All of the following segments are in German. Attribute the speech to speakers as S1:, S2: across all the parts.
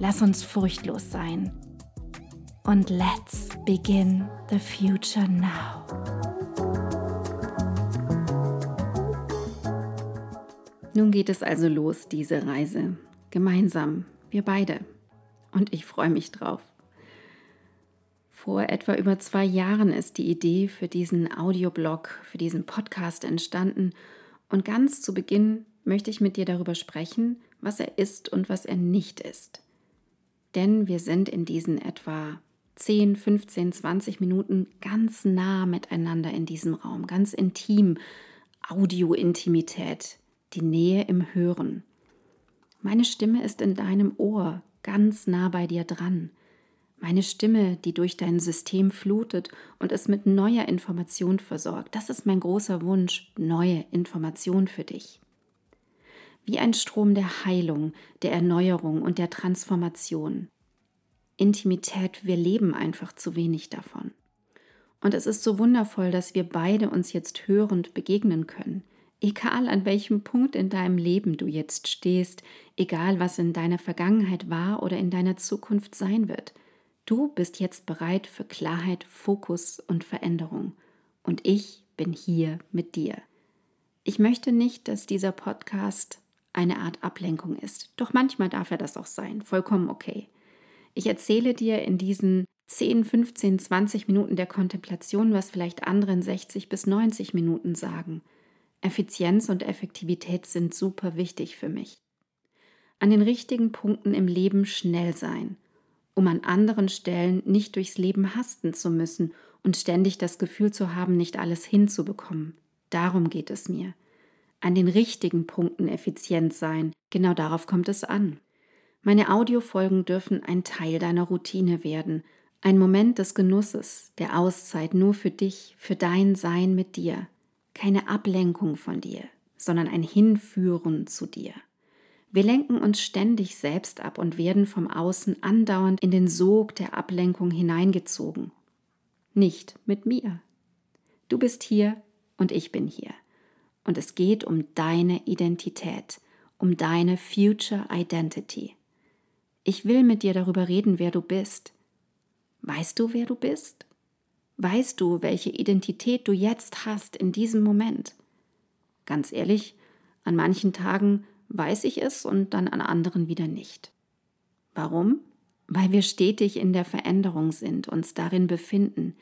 S1: Lass uns furchtlos sein. Und let's begin the future now. Nun geht es also los, diese Reise. Gemeinsam, wir beide. Und ich freue mich drauf. Vor etwa über zwei Jahren ist die Idee für diesen Audioblog, für diesen Podcast entstanden. Und ganz zu Beginn möchte ich mit dir darüber sprechen, was er ist und was er nicht ist denn wir sind in diesen etwa 10, 15, 20 Minuten ganz nah miteinander in diesem Raum, ganz intim, Audio-Intimität, die Nähe im Hören. Meine Stimme ist in deinem Ohr, ganz nah bei dir dran. Meine Stimme, die durch dein System flutet und es mit neuer Information versorgt. Das ist mein großer Wunsch, neue Information für dich wie ein Strom der Heilung, der Erneuerung und der Transformation. Intimität, wir leben einfach zu wenig davon. Und es ist so wundervoll, dass wir beide uns jetzt hörend begegnen können. Egal an welchem Punkt in deinem Leben du jetzt stehst, egal was in deiner Vergangenheit war oder in deiner Zukunft sein wird, du bist jetzt bereit für Klarheit, Fokus und Veränderung. Und ich bin hier mit dir. Ich möchte nicht, dass dieser Podcast eine Art Ablenkung ist. Doch manchmal darf er das auch sein, vollkommen okay. Ich erzähle dir in diesen 10, 15, 20 Minuten der Kontemplation, was vielleicht anderen 60 bis 90 Minuten sagen. Effizienz und Effektivität sind super wichtig für mich. An den richtigen Punkten im Leben schnell sein, um an anderen Stellen nicht durchs Leben hasten zu müssen und ständig das Gefühl zu haben, nicht alles hinzubekommen. Darum geht es mir an den richtigen Punkten effizient sein. Genau darauf kommt es an. Meine Audiofolgen dürfen ein Teil deiner Routine werden, ein Moment des Genusses, der Auszeit nur für dich, für dein Sein mit dir. Keine Ablenkung von dir, sondern ein Hinführen zu dir. Wir lenken uns ständig selbst ab und werden vom Außen andauernd in den Sog der Ablenkung hineingezogen. Nicht mit mir. Du bist hier und ich bin hier. Und es geht um deine Identität, um deine Future Identity. Ich will mit dir darüber reden, wer du bist. Weißt du, wer du bist? Weißt du, welche Identität du jetzt hast in diesem Moment? Ganz ehrlich, an manchen Tagen weiß ich es und dann an anderen wieder nicht. Warum? Weil wir stetig in der Veränderung sind, uns darin befinden.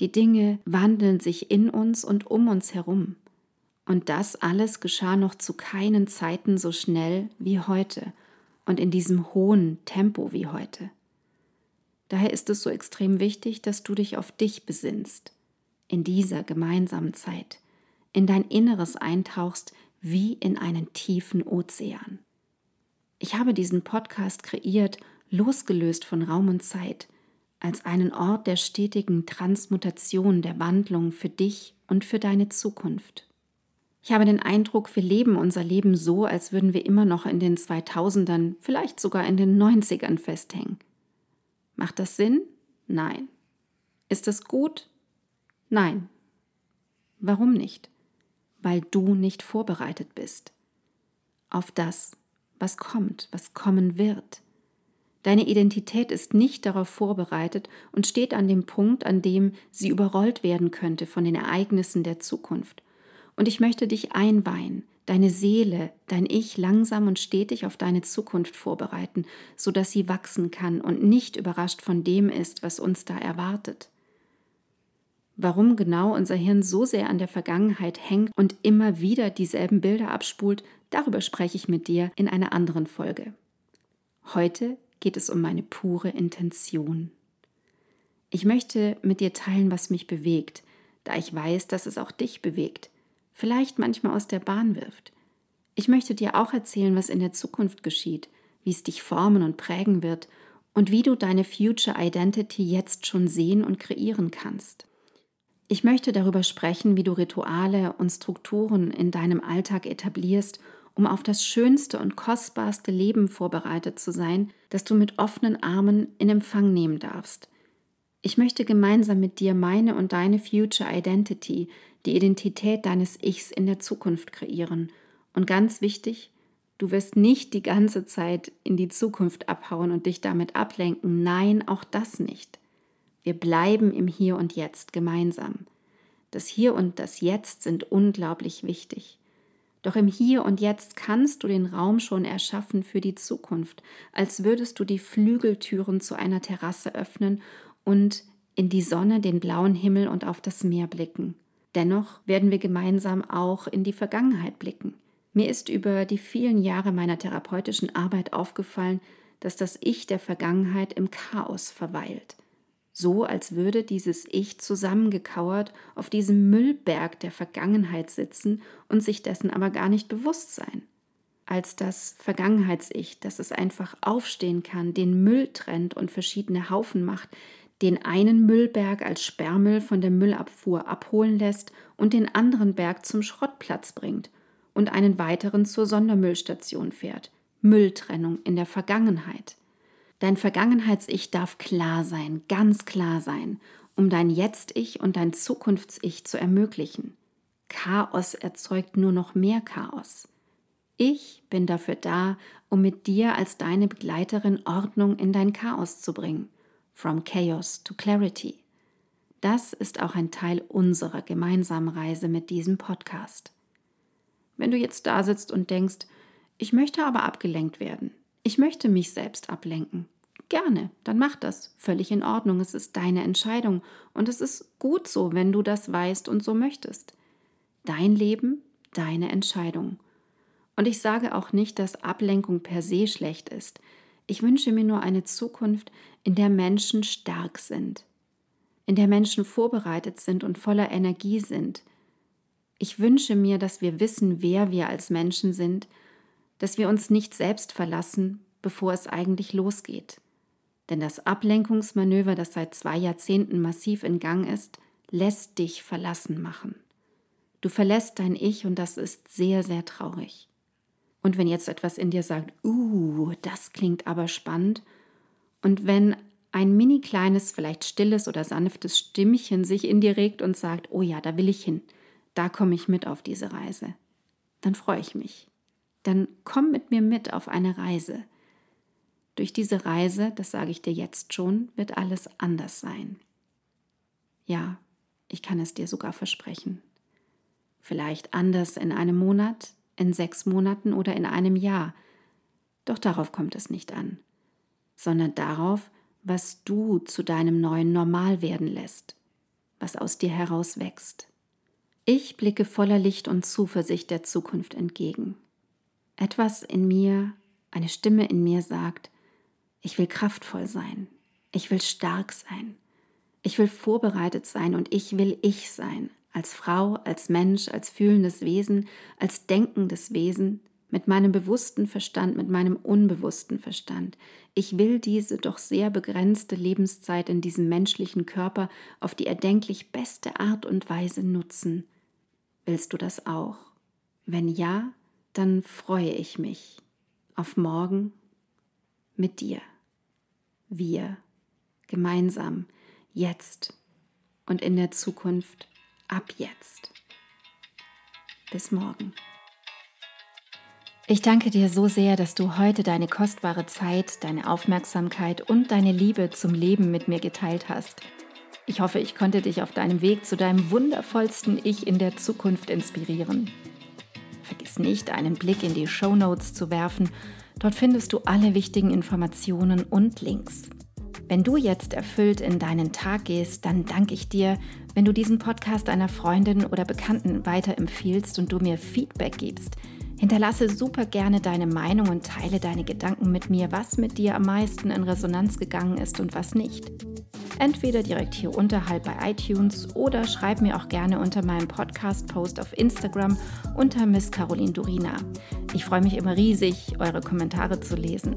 S1: Die Dinge wandeln sich in uns und um uns herum. Und das alles geschah noch zu keinen Zeiten so schnell wie heute und in diesem hohen Tempo wie heute. Daher ist es so extrem wichtig, dass du dich auf dich besinnst, in dieser gemeinsamen Zeit, in dein Inneres eintauchst wie in einen tiefen Ozean. Ich habe diesen Podcast kreiert, losgelöst von Raum und Zeit, als einen Ort der stetigen Transmutation, der Wandlung für dich und für deine Zukunft. Ich habe den Eindruck, wir leben unser Leben so, als würden wir immer noch in den 2000ern, vielleicht sogar in den 90ern festhängen. Macht das Sinn? Nein. Ist das gut? Nein. Warum nicht? Weil du nicht vorbereitet bist. Auf das, was kommt, was kommen wird. Deine Identität ist nicht darauf vorbereitet und steht an dem Punkt, an dem sie überrollt werden könnte von den Ereignissen der Zukunft und ich möchte dich einweihen, deine Seele, dein Ich langsam und stetig auf deine Zukunft vorbereiten, sodass sie wachsen kann und nicht überrascht von dem ist, was uns da erwartet. Warum genau unser Hirn so sehr an der Vergangenheit hängt und immer wieder dieselben Bilder abspult, darüber spreche ich mit dir in einer anderen Folge. Heute geht es um meine pure Intention. Ich möchte mit dir teilen, was mich bewegt, da ich weiß, dass es auch dich bewegt, vielleicht manchmal aus der Bahn wirft. Ich möchte dir auch erzählen, was in der Zukunft geschieht, wie es dich formen und prägen wird und wie du deine Future Identity jetzt schon sehen und kreieren kannst. Ich möchte darüber sprechen, wie du Rituale und Strukturen in deinem Alltag etablierst, um auf das schönste und kostbarste Leben vorbereitet zu sein, das du mit offenen Armen in Empfang nehmen darfst. Ich möchte gemeinsam mit dir meine und deine Future Identity, die Identität deines Ichs in der Zukunft kreieren. Und ganz wichtig, du wirst nicht die ganze Zeit in die Zukunft abhauen und dich damit ablenken. Nein, auch das nicht. Wir bleiben im Hier und Jetzt gemeinsam. Das Hier und das Jetzt sind unglaublich wichtig. Doch im Hier und Jetzt kannst du den Raum schon erschaffen für die Zukunft, als würdest du die Flügeltüren zu einer Terrasse öffnen und in die Sonne, den blauen Himmel und auf das Meer blicken. Dennoch werden wir gemeinsam auch in die Vergangenheit blicken. Mir ist über die vielen Jahre meiner therapeutischen Arbeit aufgefallen, dass das Ich der Vergangenheit im Chaos verweilt. So als würde dieses Ich zusammengekauert auf diesem Müllberg der Vergangenheit sitzen und sich dessen aber gar nicht bewusst sein. Als das Vergangenheits-Ich, das es einfach aufstehen kann, den Müll trennt und verschiedene Haufen macht, den einen Müllberg als Sperrmüll von der Müllabfuhr abholen lässt und den anderen Berg zum Schrottplatz bringt und einen weiteren zur Sondermüllstation fährt. Mülltrennung in der Vergangenheit. Dein Vergangenheits-Ich darf klar sein, ganz klar sein, um dein Jetzt-Ich und dein Zukunfts-Ich zu ermöglichen. Chaos erzeugt nur noch mehr Chaos. Ich bin dafür da, um mit dir als deine Begleiterin Ordnung in dein Chaos zu bringen From Chaos to Clarity. Das ist auch ein Teil unserer gemeinsamen Reise mit diesem Podcast. Wenn du jetzt da sitzt und denkst, ich möchte aber abgelenkt werden, ich möchte mich selbst ablenken, gerne, dann mach das, völlig in Ordnung, es ist deine Entscheidung und es ist gut so, wenn du das weißt und so möchtest. Dein Leben, deine Entscheidung. Und ich sage auch nicht, dass Ablenkung per se schlecht ist. Ich wünsche mir nur eine Zukunft, in der Menschen stark sind, in der Menschen vorbereitet sind und voller Energie sind. Ich wünsche mir, dass wir wissen, wer wir als Menschen sind, dass wir uns nicht selbst verlassen, bevor es eigentlich losgeht. Denn das Ablenkungsmanöver, das seit zwei Jahrzehnten massiv in Gang ist, lässt dich verlassen machen. Du verlässt dein Ich und das ist sehr, sehr traurig. Und wenn jetzt etwas in dir sagt, uh, das klingt aber spannend, und wenn ein mini kleines, vielleicht stilles oder sanftes Stimmchen sich in dir regt und sagt, oh ja, da will ich hin, da komme ich mit auf diese Reise, dann freue ich mich. Dann komm mit mir mit auf eine Reise. Durch diese Reise, das sage ich dir jetzt schon, wird alles anders sein. Ja, ich kann es dir sogar versprechen. Vielleicht anders in einem Monat, in sechs Monaten oder in einem Jahr. Doch darauf kommt es nicht an, sondern darauf, was du zu deinem neuen Normal werden lässt, was aus dir heraus wächst. Ich blicke voller Licht und Zuversicht der Zukunft entgegen. Etwas in mir, eine Stimme in mir sagt, ich will kraftvoll sein, ich will stark sein, ich will vorbereitet sein und ich will ich sein, als Frau, als Mensch, als fühlendes Wesen, als denkendes Wesen, mit meinem bewussten Verstand, mit meinem unbewussten Verstand. Ich will diese doch sehr begrenzte Lebenszeit in diesem menschlichen Körper auf die erdenklich beste Art und Weise nutzen. Willst du das auch? Wenn ja, dann freue ich mich auf morgen mit dir. Wir gemeinsam, jetzt und in der Zukunft ab jetzt. Bis morgen. Ich danke dir so sehr, dass du heute deine kostbare Zeit, deine Aufmerksamkeit und deine Liebe zum Leben mit mir geteilt hast. Ich hoffe, ich konnte dich auf deinem Weg zu deinem wundervollsten Ich in der Zukunft inspirieren. Vergiss nicht, einen Blick in die Show Notes zu werfen. Dort findest du alle wichtigen Informationen und Links. Wenn du jetzt erfüllt in deinen Tag gehst, dann danke ich dir, wenn du diesen Podcast einer Freundin oder Bekannten weiterempfiehlst und du mir Feedback gibst. Hinterlasse super gerne deine Meinung und teile deine Gedanken mit mir, was mit dir am meisten in Resonanz gegangen ist und was nicht. Entweder direkt hier unterhalb bei iTunes oder schreib mir auch gerne unter meinem Podcast-Post auf Instagram unter Miss Caroline Durina. Ich freue mich immer riesig, eure Kommentare zu lesen.